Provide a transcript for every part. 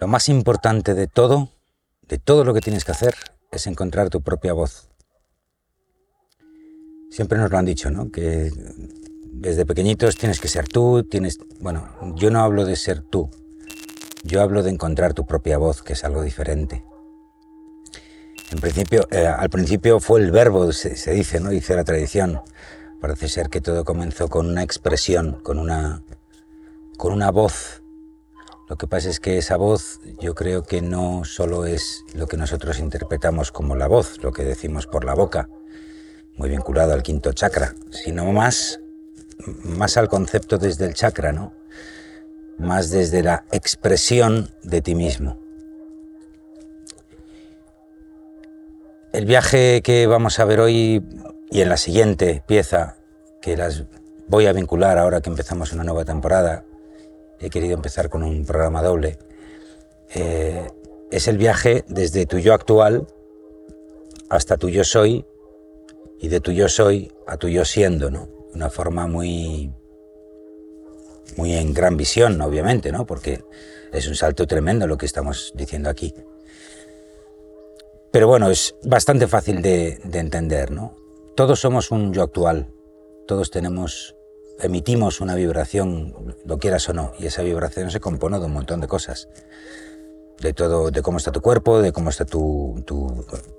Lo más importante de todo, de todo lo que tienes que hacer, es encontrar tu propia voz. Siempre nos lo han dicho, ¿no? Que desde pequeñitos tienes que ser tú, tienes... Bueno, yo no hablo de ser tú, yo hablo de encontrar tu propia voz, que es algo diferente. En principio, eh, al principio fue el verbo, se, se, dice, ¿no? Dice la tradición. Parece ser que todo comenzó con una expresión, con una, con una voz lo que pasa es que esa voz yo creo que no solo es lo que nosotros interpretamos como la voz, lo que decimos por la boca, muy vinculado al quinto chakra, sino más, más al concepto desde el chakra, ¿no? Más desde la expresión de ti mismo. El viaje que vamos a ver hoy y en la siguiente pieza, que las voy a vincular ahora que empezamos una nueva temporada, he querido empezar con un programa doble, eh, es el viaje desde tu yo actual hasta tu yo soy y de tu yo soy a tu yo siendo, ¿no? Una forma muy, muy en gran visión, obviamente, ¿no? Porque es un salto tremendo lo que estamos diciendo aquí. Pero bueno, es bastante fácil de, de entender, ¿no? Todos somos un yo actual, todos tenemos emitimos una vibración, lo quieras o no, y esa vibración se compone de un montón de cosas. De todo, de cómo está tu cuerpo, de cómo está tu,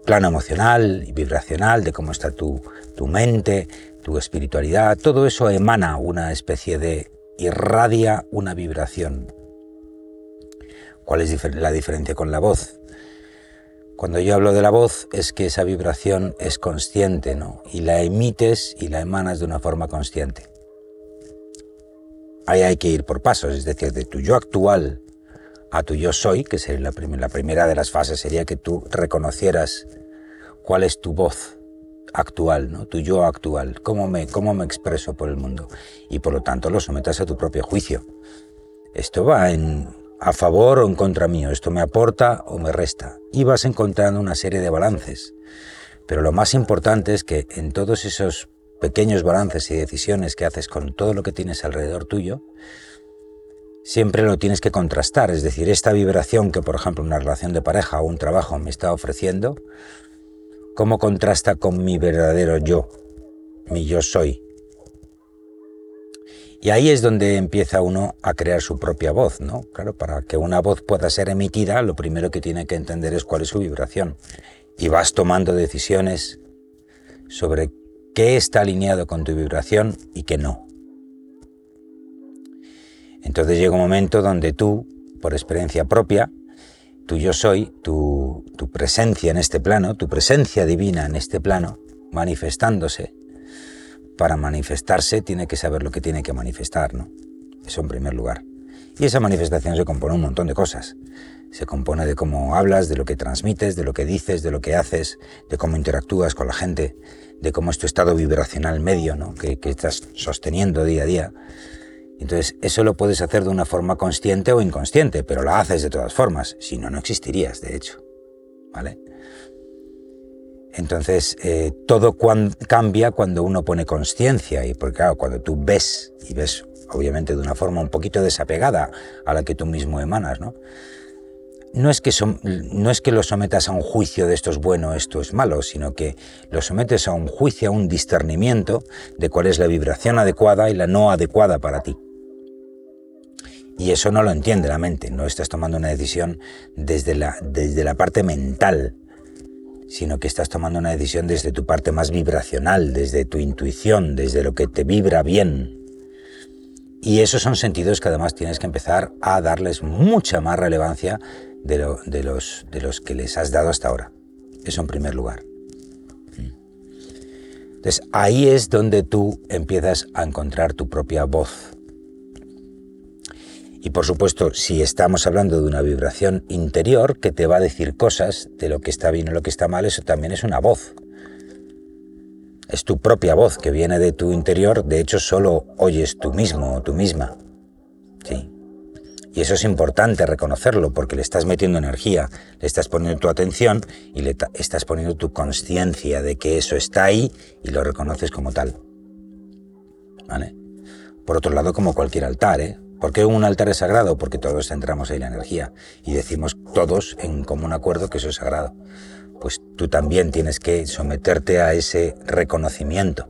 plano emocional y vibracional, de cómo está tu, tu mente, tu espiritualidad, todo eso emana una especie de irradia una vibración. ¿Cuál es la diferencia con la voz? Cuando yo hablo de la voz es que esa vibración es consciente, ¿no? Y la emites y la emanas de una forma consciente. Ahí hay que ir por pasos, es decir, de tu yo actual a tu yo soy, que sería la, primera de las fases sería que tú reconocieras cuál es tu voz actual, ¿no? tu yo actual, cómo me, cómo me expreso por el mundo y por lo tanto lo sometas a tu propio juicio. Esto va en, a favor o en contra mío, esto me aporta o me resta y vas encontrando una serie de balances. Pero lo más importante es que en todos esos pequeños balances y decisiones que haces con todo lo que tienes alrededor tuyo, siempre lo tienes que contrastar. Es decir, esta vibración que, por ejemplo, una relación de pareja o un trabajo me está ofreciendo, ¿cómo contrasta con mi verdadero yo, mi yo soy? Y ahí es donde empieza uno a crear su propia voz, ¿no? Claro, para que una voz pueda ser emitida, lo primero que tiene que entender es cuál es su vibración. Y vas tomando decisiones sobre qué está alineado con tu vibración y qué no. Entonces llega un momento donde tú, por experiencia propia, tu yo soy, tu, tu presencia en este plano, tu presencia divina en este plano, manifestándose, para manifestarse tiene que saber lo que tiene que manifestar, ¿no? Eso en primer lugar. Y esa manifestación se compone un montón de cosas. Se compone de cómo hablas, de lo que transmites, de lo que dices, de lo que haces, de cómo interactúas con la gente, de cómo es tu estado vibracional medio, ¿no? que, estás sosteniendo día a día. Entonces, eso lo puedes hacer de una forma consciente o inconsciente, pero lo haces de todas formas, si no, no existirías, de hecho. ¿Vale? Entonces, eh, todo cambia cuando uno pone conciencia, y porque claro, cuando tú ves, y ves obviamente de una forma un poquito desapegada a la que tú mismo emanas, ¿no? No es, que que lo sometas a un juicio de esto es bueno, esto es malo, sino que lo sometes a un juicio, a un discernimiento de cuál es la vibración adecuada y la no adecuada para ti. Y eso no lo entiende la mente, no estás tomando una decisión desde la parte mental, sino que estás tomando una decisión desde tu parte más vibracional, desde tu intuición, desde lo que te vibra bien. Y esos son sentidos que además tienes que empezar a darles mucha más relevancia de, los, de los que les has dado hasta ahora. Eso en primer lugar. Entonces ahí es donde tú empiezas a encontrar tu propia voz. Y por supuesto, si estamos hablando de una vibración interior que te va a decir cosas de lo que está bien o lo que está mal, eso también es una voz. Es tu propia voz que viene de tu interior, de hecho solo oyes tú mismo o tú misma. Y eso es importante reconocerlo porque le estás metiendo energía, le estás poniendo tu atención y le estás poniendo tu conciencia de que eso está ahí y lo reconoces como tal. ¿Vale? Por otro lado, como cualquier altar, ¿eh? ¿Por qué un altar es sagrado? Porque todos centramos ahí la energía y decimos todos en común acuerdo que eso es sagrado. Pues tú también tienes que someterte a ese reconocimiento.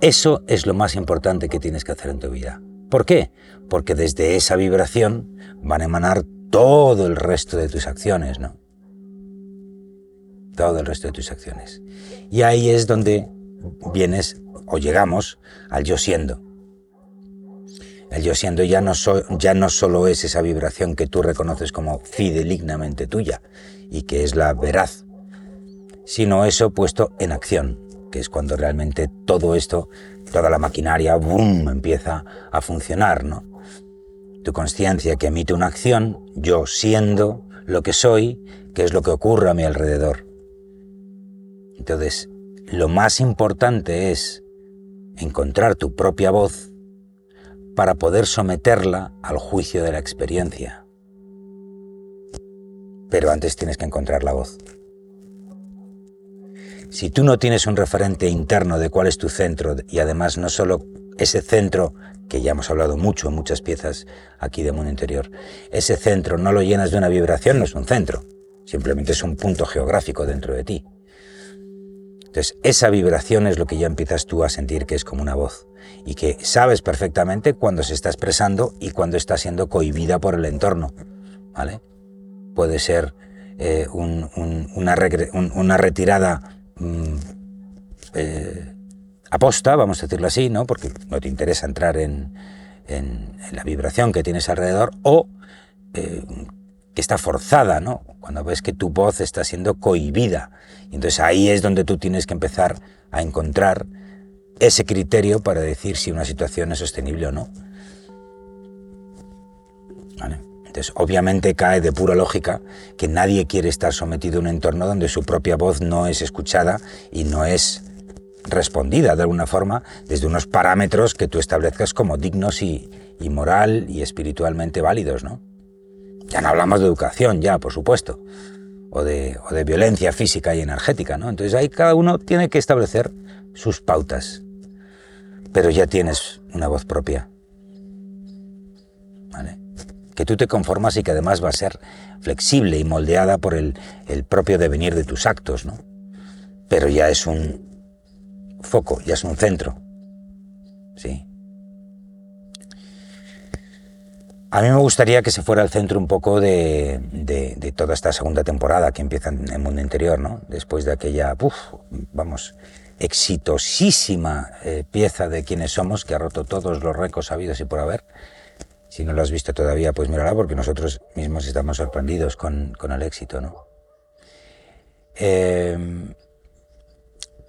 Eso es lo más importante que tienes que hacer en tu vida. ¿Por qué? Porque desde esa vibración van a emanar todo el resto de tus acciones, ¿no? Todo el resto de tus acciones. Y ahí es donde vienes o llegamos al yo siendo. El yo siendo ya no, ya no solo es esa vibración que tú reconoces como fidelignamente tuya y que es la veraz, sino eso puesto en acción, que es cuando realmente todo esto, toda la maquinaria, boom, empieza a funcionar, ¿no? Tu conciencia que emite una acción, yo siendo lo que soy, que es lo que ocurre a mi alrededor. Entonces, lo más importante es encontrar tu propia voz para poder someterla al juicio de la experiencia. Pero antes tienes que encontrar la voz. Si tú no tienes un referente interno de cuál es tu centro y además no solo ese centro que ya hemos hablado mucho en muchas piezas aquí de Mundo Interior, ese centro no lo llenas de una vibración, no es un centro, simplemente es un punto geográfico dentro de ti. Entonces, esa vibración es lo que ya empiezas tú a sentir que es como una voz y que sabes perfectamente cuando se está expresando y cuando está siendo cohibida por el entorno. ¿vale? Puede ser eh, una, retirada mm, eh, aposta, vamos a decirlo así, ¿no? porque no te interesa entrar en, la vibración que tienes alrededor, o eh, que está forzada, ¿no? Cuando ves que tu voz está siendo cohibida. Y entonces ahí es donde tú tienes que empezar a encontrar ese criterio para decir si una situación es sostenible o no. Entonces, obviamente cae de pura lógica que nadie quiere estar sometido a un entorno donde su propia voz no es escuchada y no es respondida de alguna forma desde unos parámetros que tú establezcas como dignos y, y moral y espiritualmente válidos, ¿no? Ya no hablamos de educación, ya, por supuesto, o de, o de violencia física y energética, ¿no? Entonces ahí cada uno tiene que establecer sus pautas, pero ya tienes una voz propia, ¿vale? Que tú te conformas y que además va a ser flexible y moldeada por el, el propio devenir de tus actos, ¿no? Pero ya es un foco, ya es un centro, ¿sí? A mí me gustaría que se fuera al centro un poco de, toda esta segunda temporada que empieza en el mundo interior, ¿no? Después de aquella, vamos, exitosísima eh, pieza de quienes somos que ha roto todos los récords habidos y por haber. Si no lo has visto todavía, pues mírala porque nosotros mismos estamos sorprendidos con, con el éxito, ¿no? Eh,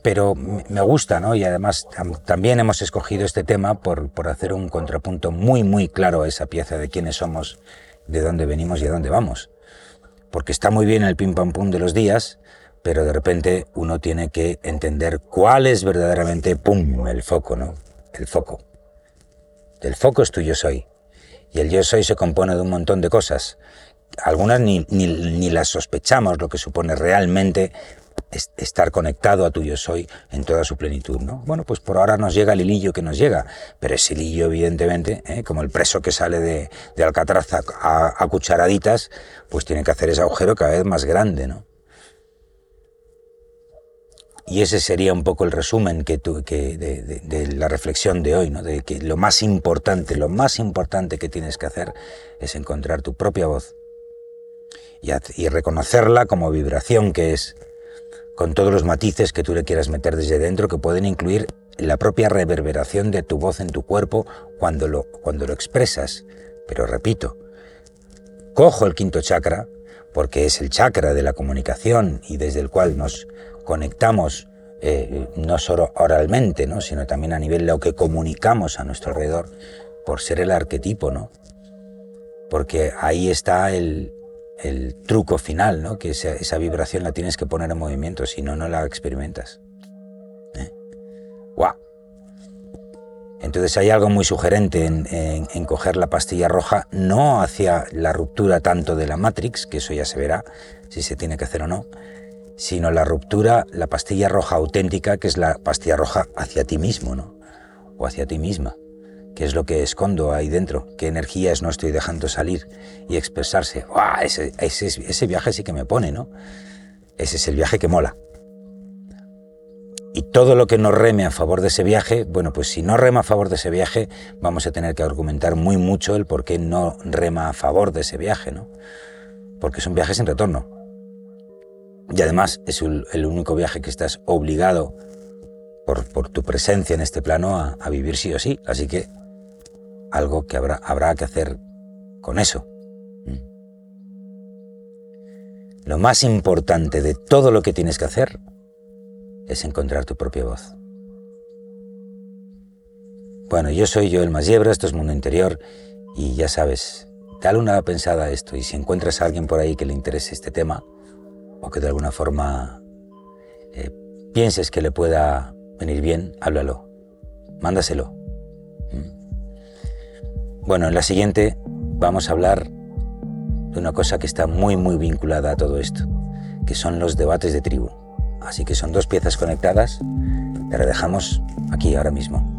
pero me gusta, ¿no? Y además también hemos escogido este tema por, por, hacer un contrapunto muy, muy claro a esa pieza de quiénes somos, de dónde venimos y a dónde vamos. Porque está muy bien el pim pam pum de los días, pero de repente uno tiene que entender cuál es verdaderamente, pum, el foco, ¿no? El foco. El foco es tu yo soy. Y el yo soy se compone de un montón de cosas. Algunas ni, ni, ni las sospechamos lo que supone realmente estar conectado a tu yo soy en toda su plenitud, ¿no? Bueno, pues por ahora nos llega el hilillo que nos llega, pero ese hilillo, evidentemente, ¿eh? como el preso que sale de, de Alcatraz a, cucharaditas, pues tiene que hacer ese agujero cada vez más grande, ¿no? Y ese sería un poco el resumen que, que de, la reflexión de hoy, ¿no? de que lo más importante, lo más importante que tienes que hacer es encontrar tu propia voz y, y reconocerla como vibración que es, con todos los matices que tú le quieras meter desde dentro, que pueden incluir la propia reverberación de tu voz en tu cuerpo cuando lo, cuando lo expresas. Pero repito, cojo el quinto chakra, porque es el chakra de la comunicación y desde el cual nos conectamos eh, no solo oralmente, ¿no? sino también a nivel de lo que comunicamos a nuestro alrededor, por ser el arquetipo, ¿no? Porque ahí está el, el truco final, ¿no? que esa, vibración la tienes que poner en movimiento, si no, no la experimentas. ¿Eh? Entonces hay algo muy sugerente en, coger la pastilla roja, no hacia la ruptura tanto de la Matrix, que eso ya se verá si se tiene que hacer o no, sino la ruptura, la pastilla roja auténtica, que es la pastilla roja hacia ti mismo, ¿no? O hacia ti misma. ¿Qué es lo que escondo ahí dentro? ¿Qué energías no estoy dejando salir y expresarse? Ese, ese, ese viaje sí que me pone, ¿no? Ese es el viaje que mola. Y todo lo que nos reme a favor de ese viaje, bueno, pues si no rema a favor de ese viaje, vamos a tener que argumentar muy mucho el por qué no rema a favor de ese viaje, ¿no? Porque es un viaje sin retorno. Y además es el único viaje que estás obligado por, tu presencia en este plano a, vivir sí o sí. Así que algo que habrá, habrá que hacer con eso. Mm. Lo más importante de todo lo que tienes que hacer es encontrar tu propia voz. Bueno, yo soy yo el Masiebra, esto es Mundo Interior y ya sabes, dale una pensada a esto y si encuentras a alguien por ahí que le interese este tema o que de alguna forma eh, pienses que le pueda venir bien, háblalo, mándaselo. ¿Mm? Bueno, en la siguiente vamos a hablar de una cosa que está muy muy vinculada a todo esto, que son los debates de tribu. Así que son dos piezas conectadas, pero dejamos aquí ahora mismo.